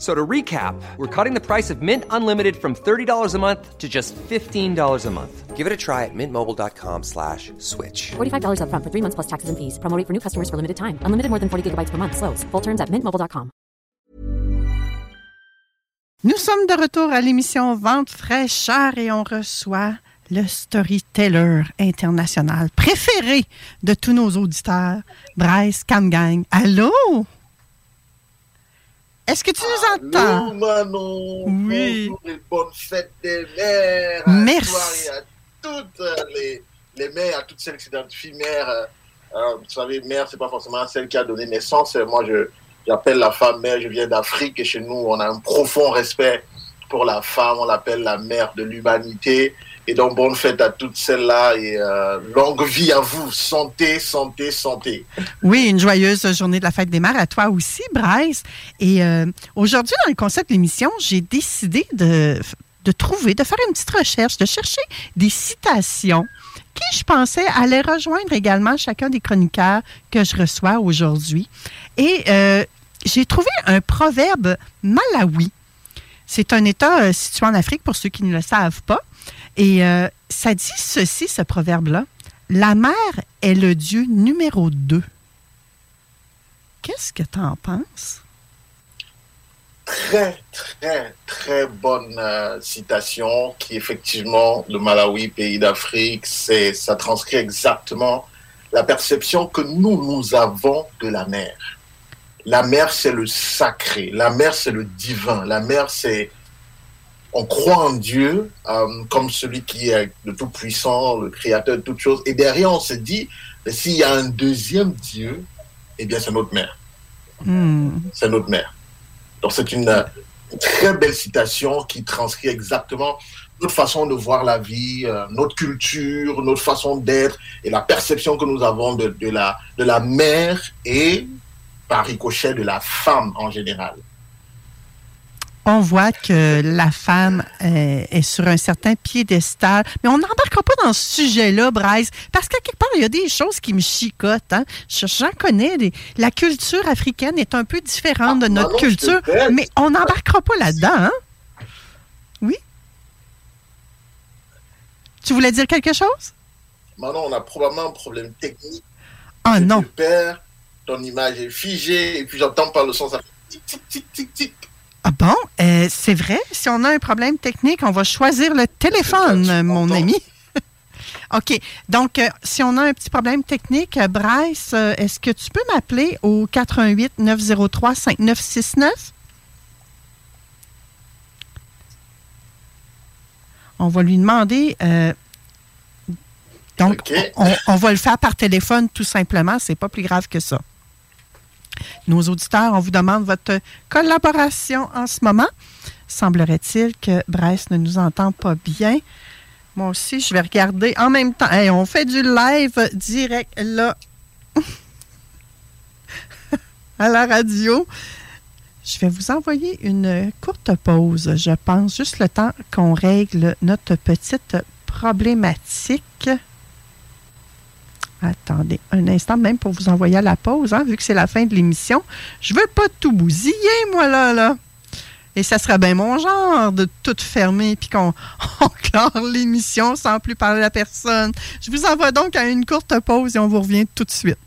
So to recap, we're cutting the price of Mint Unlimited from $30 a month to just $15 a month. Give it a try at mintmobile.com slash switch. $45 upfront for three months plus taxes and fees. Promo rate for new customers for limited time. Unlimited more than 40 gigabytes per month. Slows. Full terms at mintmobile.com. Nous sommes de retour à l'émission Vente fraîcheur et on reçoit le storyteller international préféré de tous nos auditeurs, Bryce Camgang. Allô? Est-ce que tu nous entends? Allô, Manon. Oui. Bonjour et bonne fête des mères. Merci. À toi et à toutes les, les mères, à toutes celles qui s'identifient mères. Euh, euh, vous savez, mère, c'est pas forcément celle qui a donné naissance. Moi, je, j'appelle la femme mère. Je viens d'Afrique et chez nous, on a un profond respect pour la femme. On l'appelle la mère de l'humanité. Et donc, bonne fête à toutes celles-là et euh, longue vie à vous. Santé, santé, santé. Oui, une joyeuse journée de la fête des mères à toi aussi, Bryce. Et euh, aujourd'hui, dans le concept de l'émission, j'ai décidé de, de trouver, de faire une petite recherche, de chercher des citations qui, je pensais, allaient rejoindre également chacun des chroniqueurs que je reçois aujourd'hui. Et euh, j'ai trouvé un proverbe malawi. C'est un État euh, situé en Afrique, pour ceux qui ne le savent pas. Et euh, ça dit ceci, ce proverbe-là. La mer est le dieu numéro 2. Qu'est-ce que tu en penses? très, très, très bonne euh, citation qui, effectivement, le Malawi, pays d'Afrique, ça transcrit exactement la perception que nous, nous avons de la mer. La mer, c'est le sacré. La mer, c'est le divin. La mer, c'est... On croit en Dieu euh, comme celui qui est le tout-puissant, le créateur de toutes choses. Et derrière, on se dit, s'il y a un deuxième Dieu, eh bien, c'est notre mère. Hmm. C'est notre mère. Donc c'est une, une très belle citation qui transcrit exactement notre façon de voir la vie, euh, notre culture, notre façon d'être et la perception que nous avons de, de la, de la mère et par ricochet de la femme en général. On voit que la femme euh, est sur un certain piédestal, mais on n'embarquera pas dans ce sujet-là, Bryce, parce qu'à quelque part, il y a des choses qui me chicotent. Hein? Je- J'en connais. des- La culture africaine est un peu différente de Ah, notre culture, mais on n'embarquera pas là-dedans. Hein? Oui? Tu voulais dire quelque chose? Maintenant, on a probablement un problème technique. Ah non. Ton image est figée et puis j'entends par le son, ça fait tic, tic, tic, tic, tic. Ah bon? Euh, c'est vrai, si on a un problème technique, on va choisir le téléphone, mon ami. OK. Donc, euh, si on a un petit problème technique, euh, Bryce, euh, est-ce que tu peux m'appeler au 88 903 5969? On va lui demander. donc, on, on va le faire par téléphone tout simplement. C'est pas plus grave que ça. Nos auditeurs, on vous demande votre collaboration en ce moment. Semblerait-il que Bryce ne nous entend pas bien. Moi aussi, je vais regarder en même temps. On fait du live direct là à la radio. Je vais vous envoyer une courte pause, je pense, juste le temps qu'on règle notre petite problématique. Attendez un instant, même pour vous envoyer à la pause, hein, vu que c'est la fin de l'émission. Je veux pas tout bousiller, moi, là, là. Et ça serait bien mon genre de tout fermer puis qu'on on clore l'émission sans plus parler à personne. Je vous envoie donc à une courte pause et on vous revient tout de suite.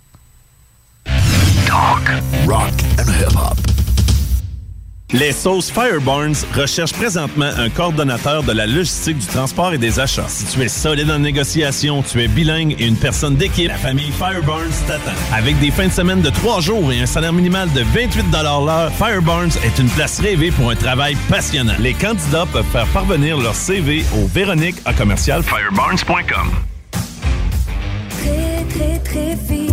Les sauces Fireburns recherchent présentement un coordonnateur de la logistique du transport et des achats. Si tu es solide en négociation, tu es bilingue et une personne d'équipe, la famille Fireburns t'attend. Avec des fins de semaine de trois jours et un salaire minimal de 28 l'heure, Fireburns est une place rêvée pour un travail passionnant. Les candidats peuvent faire parvenir leur CV au Véronique à commercial fireburns.com. Très, très, très vite.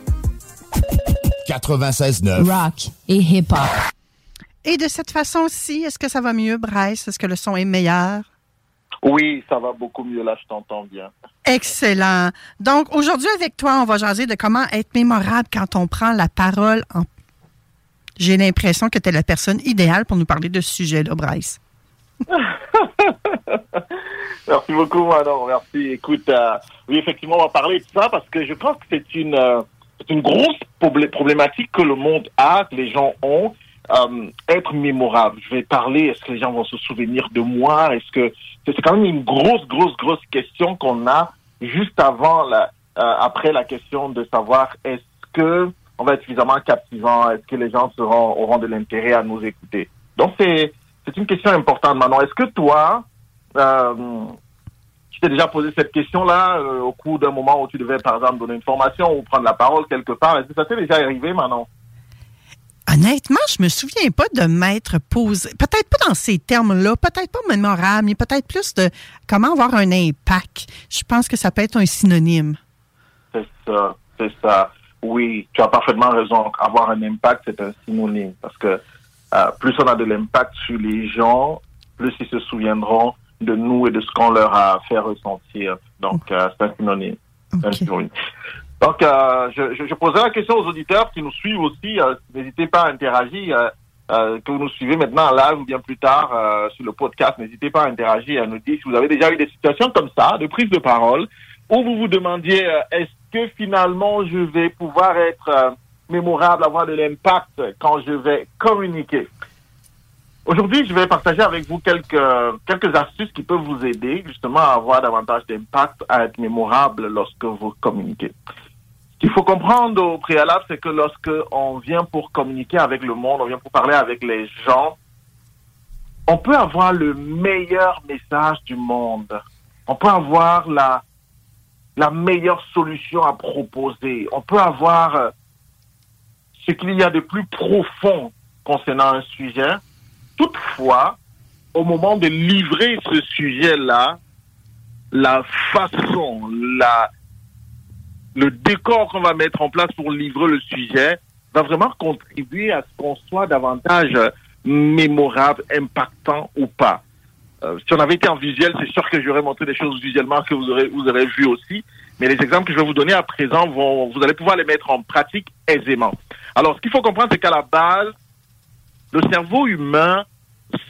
96.9. Rock et hip-hop. Et de cette façon-ci, est-ce que ça va mieux, Bryce? Est-ce que le son est meilleur? Oui, ça va beaucoup mieux là, je t'entends bien. Excellent. Donc, aujourd'hui, avec toi, on va jaser de comment être mémorable quand on prend la parole. En... J'ai l'impression que tu es la personne idéale pour nous parler de ce sujet-là, Bryce. merci beaucoup, Manon. Merci. Écoute, euh, oui, effectivement, on va parler de ça parce que je pense que c'est une, euh, c'est une grosse problématique que le monde a, que les gens ont. Euh, être mémorable. Je vais parler, est-ce que les gens vont se souvenir de moi? Est-ce que c'est quand même une grosse, grosse, grosse question qu'on a juste avant, la, euh, après la question de savoir est-ce que on va être suffisamment captivant Est-ce que les gens auront de l'intérêt à nous écouter? Donc c'est c'est une question importante maintenant. Est-ce que toi, euh, t'es déjà posé cette question-là euh, au cours d'un moment où tu devais, par exemple, donner une formation ou prendre la parole quelque part Est-ce que ça t'est déjà arrivé maintenant Honnêtement, je me souviens pas de m'être posé, peut-être pas dans ces termes-là, peut-être pas mémorable, mais peut-être plus de comment avoir un impact. Je pense que ça peut être un synonyme. C'est ça, c'est ça. Oui, tu as parfaitement raison. Avoir un impact, c'est un synonyme parce que euh, plus on a de l'impact sur les gens, plus ils se souviendront de nous et de ce qu'on leur a fait ressentir. Donc, euh, c'est un synonyme. Okay. Donc, euh, je, je, je, poserai la question aux auditeurs qui nous suivent aussi. Euh, n'hésitez pas à interagir. Euh, euh, que vous nous suivez maintenant en live ou bien plus tard sur le podcast, n'hésitez pas à interagir, à nous dire si vous avez déjà eu des situations comme ça, de prise de parole, où vous vous demandiez est-ce que finalement je vais pouvoir être mémorable, avoir de l'impact quand je vais communiquer? Aujourd'hui, je vais partager avec vous quelques, quelques astuces qui peuvent vous aider justement à avoir davantage d'impact, à être mémorable lorsque vous communiquez. Ce qu'il faut comprendre au préalable, c'est que lorsque on vient pour communiquer avec le monde, on vient pour parler avec les gens, on peut avoir le meilleur message du monde. On peut avoir la, la meilleure solution à proposer. On peut avoir ce qu'il y a de plus profond concernant un sujet. Toutefois, au moment de livrer ce sujet-là, la façon, la, le décor qu'on va mettre en place pour livrer le sujet va vraiment contribuer à ce qu'on soit davantage mémorable, impactant ou pas. Euh, si on avait été en visuel, c'est sûr que j'aurais montré des choses visuellement que vous aurez, vous aurez vu aussi. Mais les exemples que je vais vous donner à présent vont, vous allez pouvoir les mettre en pratique aisément. Alors, ce qu'il faut comprendre, c'est qu'à la base, le cerveau humain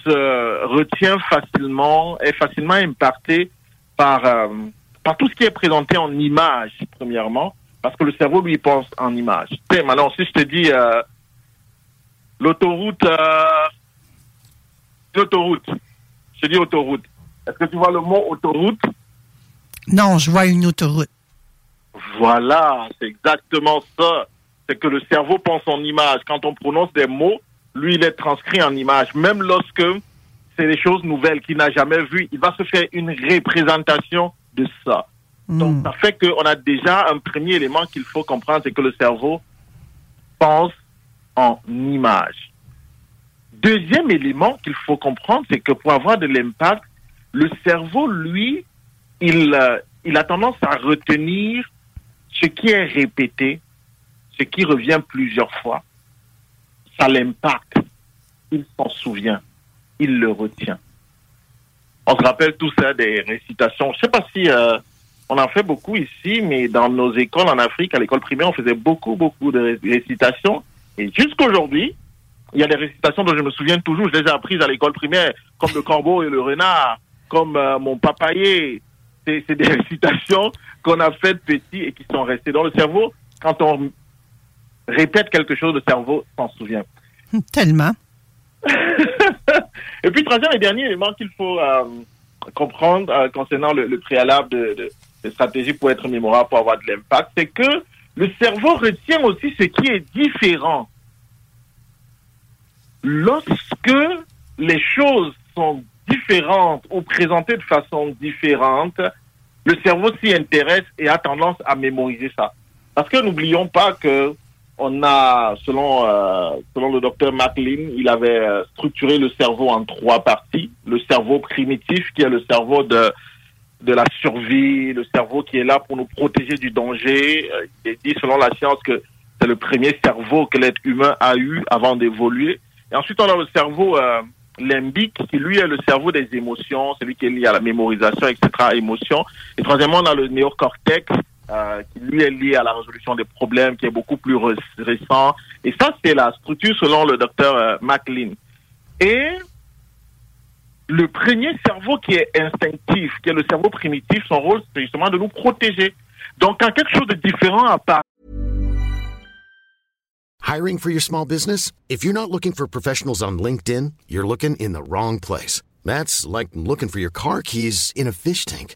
se retient facilement, est facilement impacté par, euh, par tout ce qui est présenté en image, premièrement, parce que le cerveau, lui, pense en image. sais, maintenant, si je te dis euh, l'autoroute, euh, l'autoroute, je dis autoroute. Est-ce que tu vois le mot autoroute? Non, je vois une autoroute. Voilà, c'est exactement ça. C'est que le cerveau pense en image. Quand on prononce des mots, lui, il est transcrit en image. Même lorsque c'est des choses nouvelles qu'il n'a jamais vues, il va se faire une représentation de ça. Mm. Donc, ça fait qu'on a déjà un premier élément qu'il faut comprendre, c'est que le cerveau pense en image. Deuxième élément qu'il faut comprendre, c'est que pour avoir de l'impact, le cerveau, lui, il, euh, il a tendance à retenir ce qui est répété, ce qui revient plusieurs fois. Ça. Il s'en souvient. Il le retient. On se rappelle tout ça des récitations. Je sais pas si euh, on en fait beaucoup ici, mais dans nos écoles en Afrique, à l'école primaire, on faisait beaucoup, beaucoup de récitations. Et jusqu'aujourd'hui, il y a des récitations dont je me souviens toujours. Je les ai apprises à l'école primaire, comme le corbeau et le renard, comme euh, mon papayer. C'est des récitations qu'on a faites petit et qui sont restées dans le cerveau. Quand on répète quelque chose, le cerveau s'en souvient. Tellement. et puis, troisième et dernier élément qu'il faut euh, comprendre euh, concernant le, préalable de, de, stratégie pour être mémorable, pour avoir de l'impact, c'est que le cerveau retient aussi ce qui est différent. Lorsque les choses sont différentes ou présentées de façon différente, le cerveau s'y intéresse et a tendance à mémoriser ça. Parce que n'oublions pas que on a, selon, euh, selon le docteur MacLean, il avait euh, structuré le cerveau en trois parties. Le cerveau primitif, qui est le cerveau de, de la survie, le cerveau qui est là pour nous protéger du danger. Euh, il est dit, selon la science, que c'est le premier cerveau que l'être humain a eu avant d'évoluer. Et ensuite, on a le cerveau limbique, qui lui est le cerveau des émotions, celui qui est lié à la mémorisation, etc., émotions. Et troisièmement, on a le néocortex, euh, qui lui est lié à la résolution des problèmes, qui est beaucoup plus récent. Et ça, c'est la structure selon le docteur euh, MacLean. Et le premier cerveau qui est instinctif, qui est le cerveau primitif, son rôle, c'est justement de nous protéger. Donc, quand quelque chose de différent apparaît, Hiring for your small business? If you're not looking for professionals on LinkedIn, you're looking in the wrong place. That's like looking for your car keys in a fish tank.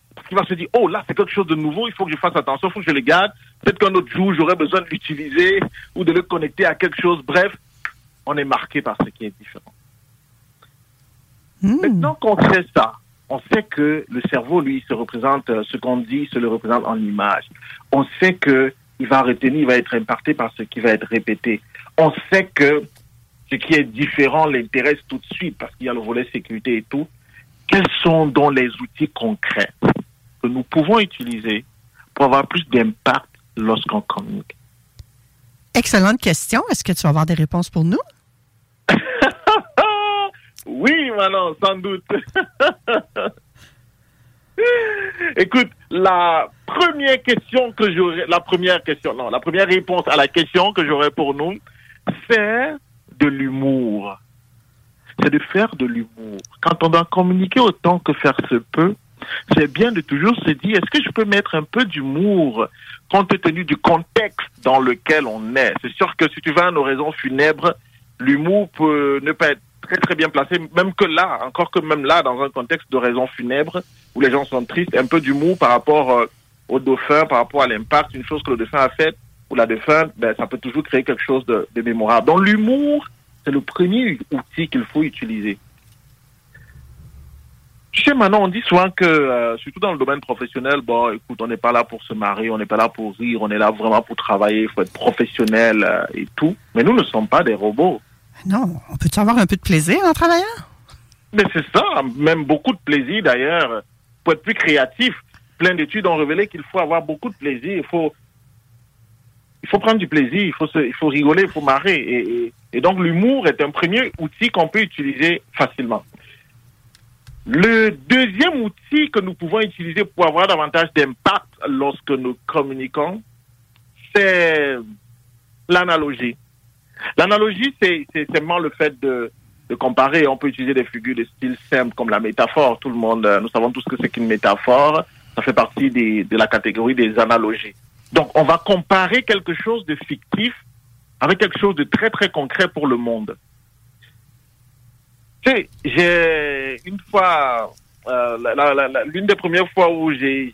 Qu'il va se dire, oh là, c'est quelque chose de nouveau, il faut que je fasse attention, il faut que je le garde. Peut-être qu'un autre jour, j'aurai besoin de l'utiliser ou de le connecter à quelque chose. Bref, on est marqué par ce qui est différent. Hmm. Maintenant qu'on sait ça, on sait que le cerveau, lui, se représente, euh, ce qu'on dit, se le représente en image. On sait que il va retenir, il va être impacté par ce qui va être répété. On sait que ce qui est différent l'intéresse tout de suite parce qu'il y a le volet sécurité et tout. Quels sont donc les outils concrets? Que nous pouvons utiliser pour avoir plus d'impact lorsqu'on communique? Excellente question. Est-ce que tu vas avoir des réponses pour nous? oui, Manon, sans doute. Écoute, la première question que j'aurais, la première question, non, la première réponse à la question que j'aurais pour nous, c'est de l'humour. C'est de faire de l'humour. Quand on doit communiquer autant que faire se peut, c'est bien de toujours se dire, est-ce que je peux mettre un peu d'humour compte tenu du contexte dans lequel on est? C'est sûr que si tu vas à nos raisons funèbres, l'humour peut ne pas être très très bien placé, même que là, encore que même là, dans un contexte de raison funèbre, où les gens sont tristes, un peu d'humour par rapport euh, au dauphin, par rapport à l'impact, une chose que le dauphin a faite, ou la dauphin, ben, ça peut toujours créer quelque chose de, de mémorable. Donc l'humour, c'est le premier outil qu'il faut utiliser. Tu sais, maintenant, on dit souvent que, euh, surtout dans le domaine professionnel, bon, écoute, on n'est pas là pour se marier, on n'est pas là pour rire, on est là vraiment pour travailler, il faut être professionnel euh, et tout. Mais nous ne sommes pas des robots. Non, on peut avoir un peu de plaisir en travaillant? Mais c'est ça, même beaucoup de plaisir d'ailleurs. Pour être plus créatif, plein d'études ont révélé qu'il faut avoir beaucoup de plaisir, il faut, il faut prendre du plaisir, il faut, se, il faut rigoler, il faut marrer. Et, et, et donc l'humour est un premier outil qu'on peut utiliser facilement. Le deuxième outil que nous pouvons utiliser pour avoir davantage d'impact lorsque nous communiquons, c'est l'analogie. L'analogie, c'est seulement le fait de, de comparer. On peut utiliser des figures de style simple comme la métaphore. Tout le monde, euh, nous savons tous ce que c'est qu'une métaphore. Ça fait partie des, de la catégorie des analogies. Donc, on va comparer quelque chose de fictif avec quelque chose de très, très concret pour le monde. Tu sais, j'ai une fois, euh, l'une des premières fois où j'ai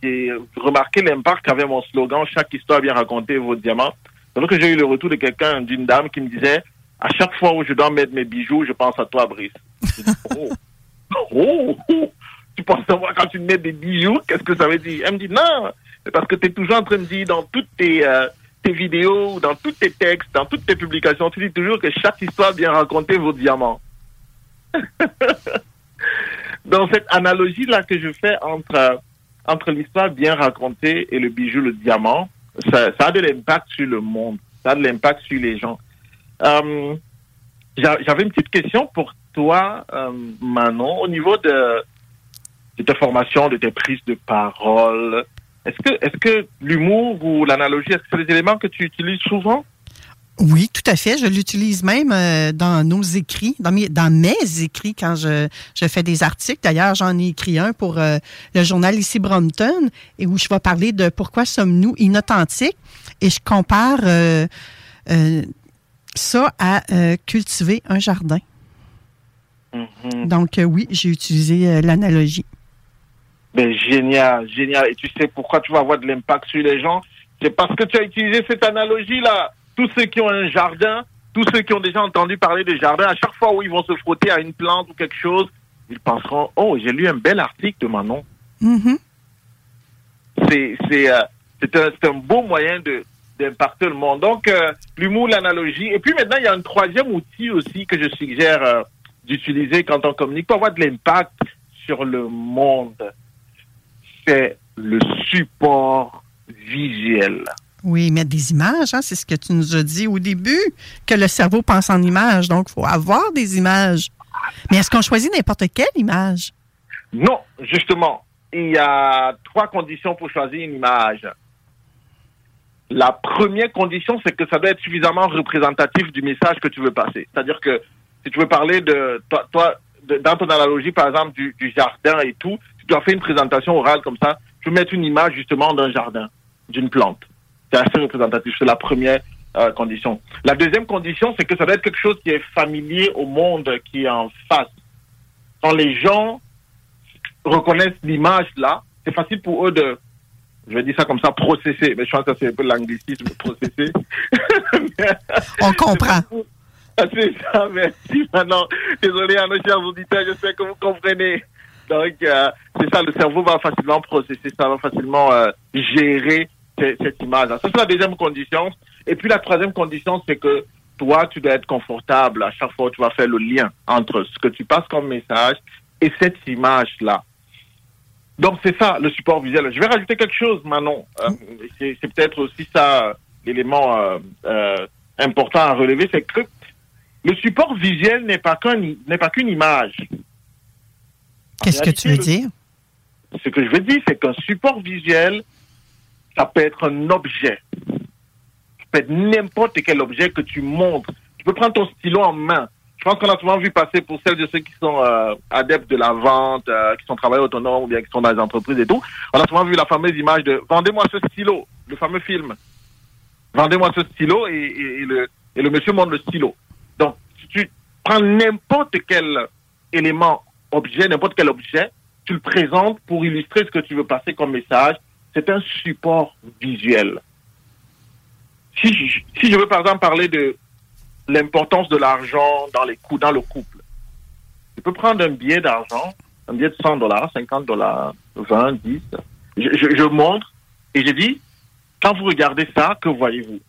remarqué l'impact qu'avait mon slogan « Chaque histoire bien racontée vaut diamant », que j'ai eu le retour de quelqu'un, d'une dame qui me disait « À chaque fois où je dois mettre mes bijoux, je pense à toi, Brice. » dit, Oh, oh, oh, tu penses à moi quand tu mets des bijoux Qu'est-ce que ça veut dire? Elle me dit « Non, c'est parce que tu es toujours en train de dire dans toutes tes, euh, tes vidéos, dans tous tes textes, dans toutes tes publications, tu dis toujours que chaque histoire bien racontée vaut diamant. » dans cette analogie-là que je fais entre, entre l'histoire bien racontée et le bijou, le diamant, ça, a de l'impact sur le monde, ça a de l'impact sur les gens. Euh, j'a- J'avais une petite question pour toi, euh, Manon, au niveau de, de ta formation, de tes prises de parole. Est-ce que, est-ce que l'humour ou l'analogie, est-ce que c'est des éléments que tu utilises souvent? Oui, tout à fait. Je l'utilise même euh, dans nos écrits, dans mes, dans mes écrits quand je, je fais des articles. D'ailleurs, j'en ai écrit un pour euh, le journal ici Brompton et où je vais parler de pourquoi sommes-nous inauthentiques et je compare euh, euh, ça à euh, cultiver un jardin. Donc euh, oui, j'ai utilisé l'analogie. Ben, génial, génial. Et tu sais pourquoi tu vas avoir de l'impact sur les gens? C'est parce que tu as utilisé cette analogie-là. Tous ceux qui ont un jardin, tous ceux qui ont déjà entendu parler de jardin, à chaque fois où ils vont se frotter à une plante ou quelque chose, ils penseront, oh, j'ai lu un bel article de Manon. Mhm. C'est, c'est, euh, c'est un, beau moyen de, d'impacter le monde. Donc, euh, l'humour, l'analogie. Et puis maintenant, il y a un troisième outil aussi que je suggère euh, d'utiliser quand on communique pour avoir de l'impact sur le monde. C'est le support visuel. Oui, mettre des images, hein, c'est ce que tu nous as dit au début, que le cerveau pense en images. Donc, il faut avoir des images. Mais est-ce qu'on choisit n'importe quelle image? Non, justement, il y a trois conditions pour choisir une image. La première condition, c'est que ça doit être suffisamment représentatif du message que tu veux passer. C'est-à-dire que si tu veux parler de toi, dans ton analogie, par exemple, du, jardin et tout, tu as fait une présentation orale comme ça, tu veux mettre une image justement d'un jardin, d'une plante. C'est assez représentatif. C'est la première euh, condition. La deuxième condition, c'est que ça doit être quelque chose qui est familier au monde qui est en face. Quand les gens reconnaissent l'image là, c'est facile pour eux de, je vais dire ça comme ça, processer. Mais je pense que c'est un peu l'anglicisme, processer. On comprend. C'est ça, merci. Maintenant, désolé à nos chers auditeurs, j'espère que vous comprenez. Donc, euh, c'est ça, le cerveau va facilement processer, ça va facilement euh, gérer cette image. Ça, c'est la deuxième condition. Et puis, la troisième condition, c'est que toi, tu dois être confortable à chaque fois tu vas faire le lien entre ce que tu passes comme message et cette image-là. Donc, c'est ça, le support visuel. Je vais rajouter quelque chose, Manon. Euh, c'est peut-être aussi ça l'élément euh, euh, important à relever, c'est que le support visuel n'est pas qu'un n'est pas qu'une image. Qu'est-ce que tu veux dire? Ce que je veux dire, c'est qu'un support visuel, ça peut être un objet. Ça peut être n'importe quel objet que tu montres. Tu peux prendre ton stylo en main. Je pense qu'on a souvent vu passer pour celles de ceux qui sont euh, adeptes de la vente, euh, qui sont travailleurs autonomes ou bien qui sont dans les entreprises et tout. On a souvent vu la fameuse image de vendez-moi ce stylo, le fameux film. Vendez-moi ce stylo et, le, et le monsieur montre le stylo. Donc, si tu prends n'importe quel élément, objet, n'importe quel objet, tu le présentes pour illustrer ce que tu veux passer comme message. C'est un support visuel. Si je, veux par exemple parler de l'importance de l'argent dans les dans le couple, je peux prendre un billet d'argent, un billet de 100 dollars, 50 dollars, 20, 10. Je, montre et je dis, quand vous regardez ça, que voyez-vous?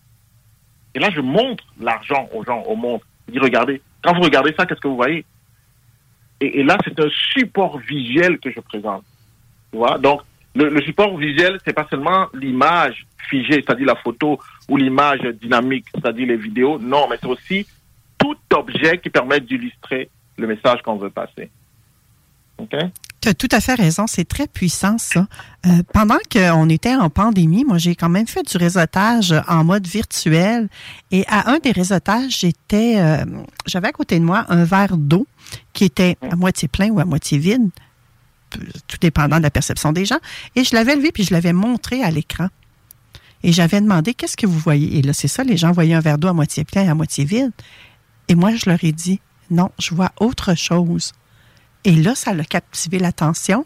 Et là, je montre l'argent aux gens, au monde. Je dis, regardez, quand vous regardez ça, qu'est-ce que vous voyez? Et, et là, c'est un support visuel que je présente. Tu vois? Donc, le, support visuel, c'est pas seulement l'image figée, c'est-à-dire la photo, ou l'image dynamique, c'est-à-dire les vidéos. Non, mais c'est aussi tout objet qui permet d'illustrer le message qu'on veut passer. OK? Tu as tout à fait raison, c'est très puissant ça. Euh, pendant qu'on était en pandémie, moi j'ai quand même fait du réseautage en mode virtuel et à un des réseautages, j'étais euh, j'avais à côté de moi un verre d'eau qui était à moitié plein ou à moitié vide, tout dépendant de la perception des gens, et je l'avais levé puis je l'avais montré à l'écran. Et j'avais demandé qu'est-ce que vous voyez? Et là c'est ça, les gens voyaient un verre d'eau à moitié plein et à moitié vide. Et moi je leur ai dit non, je vois autre chose. Et là, ça a captivé l'attention.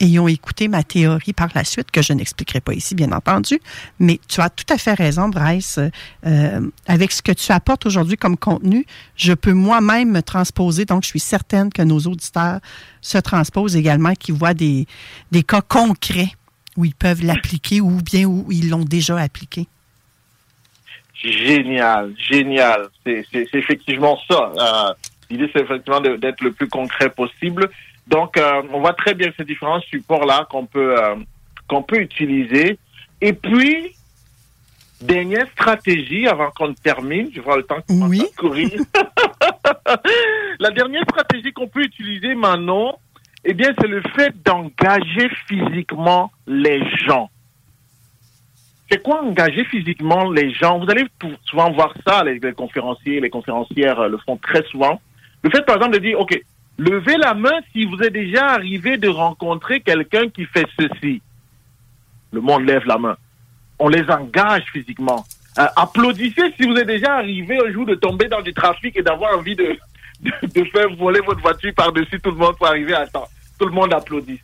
Et ils ont écouté ma théorie par la suite, que je n'expliquerai pas ici, bien entendu. Mais tu as tout à fait raison, Bryce. Euh, avec ce que tu apportes aujourd'hui comme contenu, je peux moi-même me transposer. Donc, je suis certaine que nos auditeurs se transposent également, qui voient des, des cas concrets où ils peuvent l'appliquer ou bien où ils l'ont déjà appliqué. Génial, génial. C'est effectivement ça. Euh, L'idée, c'est effectivement d'être le plus concret possible. Donc, euh, on voit très bien ces différents supports-là qu'on peut, euh, qu'on peut utiliser. Et puis, dernière stratégie avant qu'on termine, je vois le temps qui oui. courir. La dernière stratégie qu'on peut utiliser maintenant, eh bien, c'est le fait d'engager physiquement les gens. C'est quoi engager physiquement les gens? Vous allez souvent voir ça, les, les conférenciers, les conférencières euh, le font très souvent. Le fait, par exemple, de dire, OK, levez la main si vous êtes déjà arrivé de rencontrer quelqu'un qui fait ceci. Le monde lève la main. On les engage physiquement. Euh, applaudissez si vous êtes déjà arrivé un jour de tomber dans du trafic et d'avoir envie de, faire voler votre voiture par-dessus tout le monde pour arriver à temps. Tout le monde applaudit.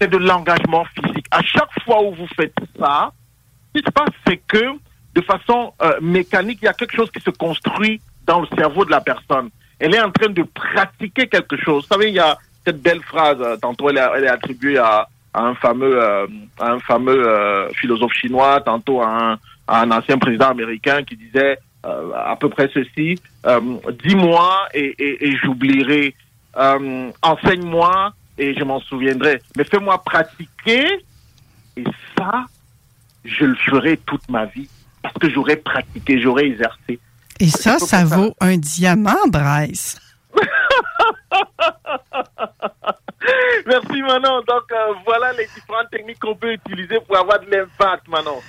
C'est de l'engagement physique. À chaque fois où vous faites ça, ce qui se passe, c'est que de façon euh, mécanique, il y a quelque chose qui se construit dans le cerveau de la personne elle est en train de pratiquer quelque chose. Vous savez, il y a cette belle phrase, euh, tantôt elle est, attribuée à, un fameux, euh, un fameux euh, philosophe chinois, tantôt à un, ancien président américain qui disait à peu près ceci, dis-moi et, et j'oublierai, enseigne-moi et je m'en souviendrai, mais fais-moi pratiquer et ça, je le ferai toute ma vie parce que j'aurais pratiqué, j'aurais exercé. Et ça, ça vaut un diamant, Bryce. Merci Manon. Donc euh, voilà les différentes techniques qu'on peut utiliser pour avoir de l'impact, Manon.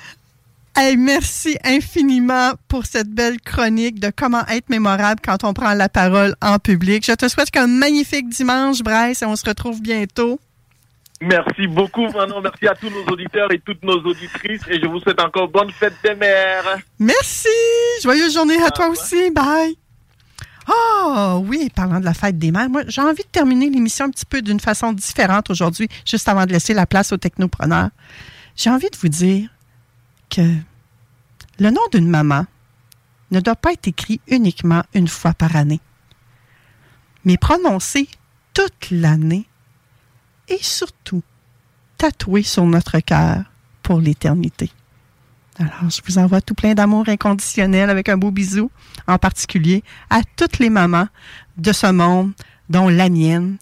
Hey, merci infiniment pour cette belle chronique de comment être mémorable quand on prend la parole en public. Je te souhaite un magnifique dimanche, Bryce, et on se retrouve bientôt. Merci beaucoup, Manon. Merci à tous nos auditeurs et toutes nos auditrices. Et je vous souhaite encore bonne fête des mères. Merci. Joyeuse journée à toi aussi. Bye. Oh oui, parlant de la fête des mères, moi j'ai envie de terminer l'émission un petit peu d'une façon différente aujourd'hui, juste avant de laisser la place aux technopreneurs. J'ai envie de vous dire que le nom d'une maman ne doit pas être écrit uniquement une fois par année, mais prononcé toute l'année et surtout tatoué sur notre cœur pour l'éternité. Alors, je vous envoie tout plein d'amour inconditionnel avec un beau bisou, en particulier à toutes les mamans de ce monde, dont la mienne,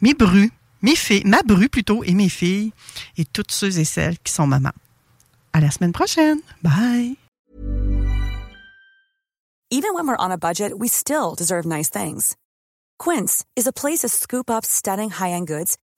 mes brus, mes filles, ma bru plutôt, et mes filles, et toutes ceux et celles qui sont mamans. À la semaine prochaine. Bye. Even when we're on a budget, we still deserve nice things. Quince is a place to scoop up stunning high-end goods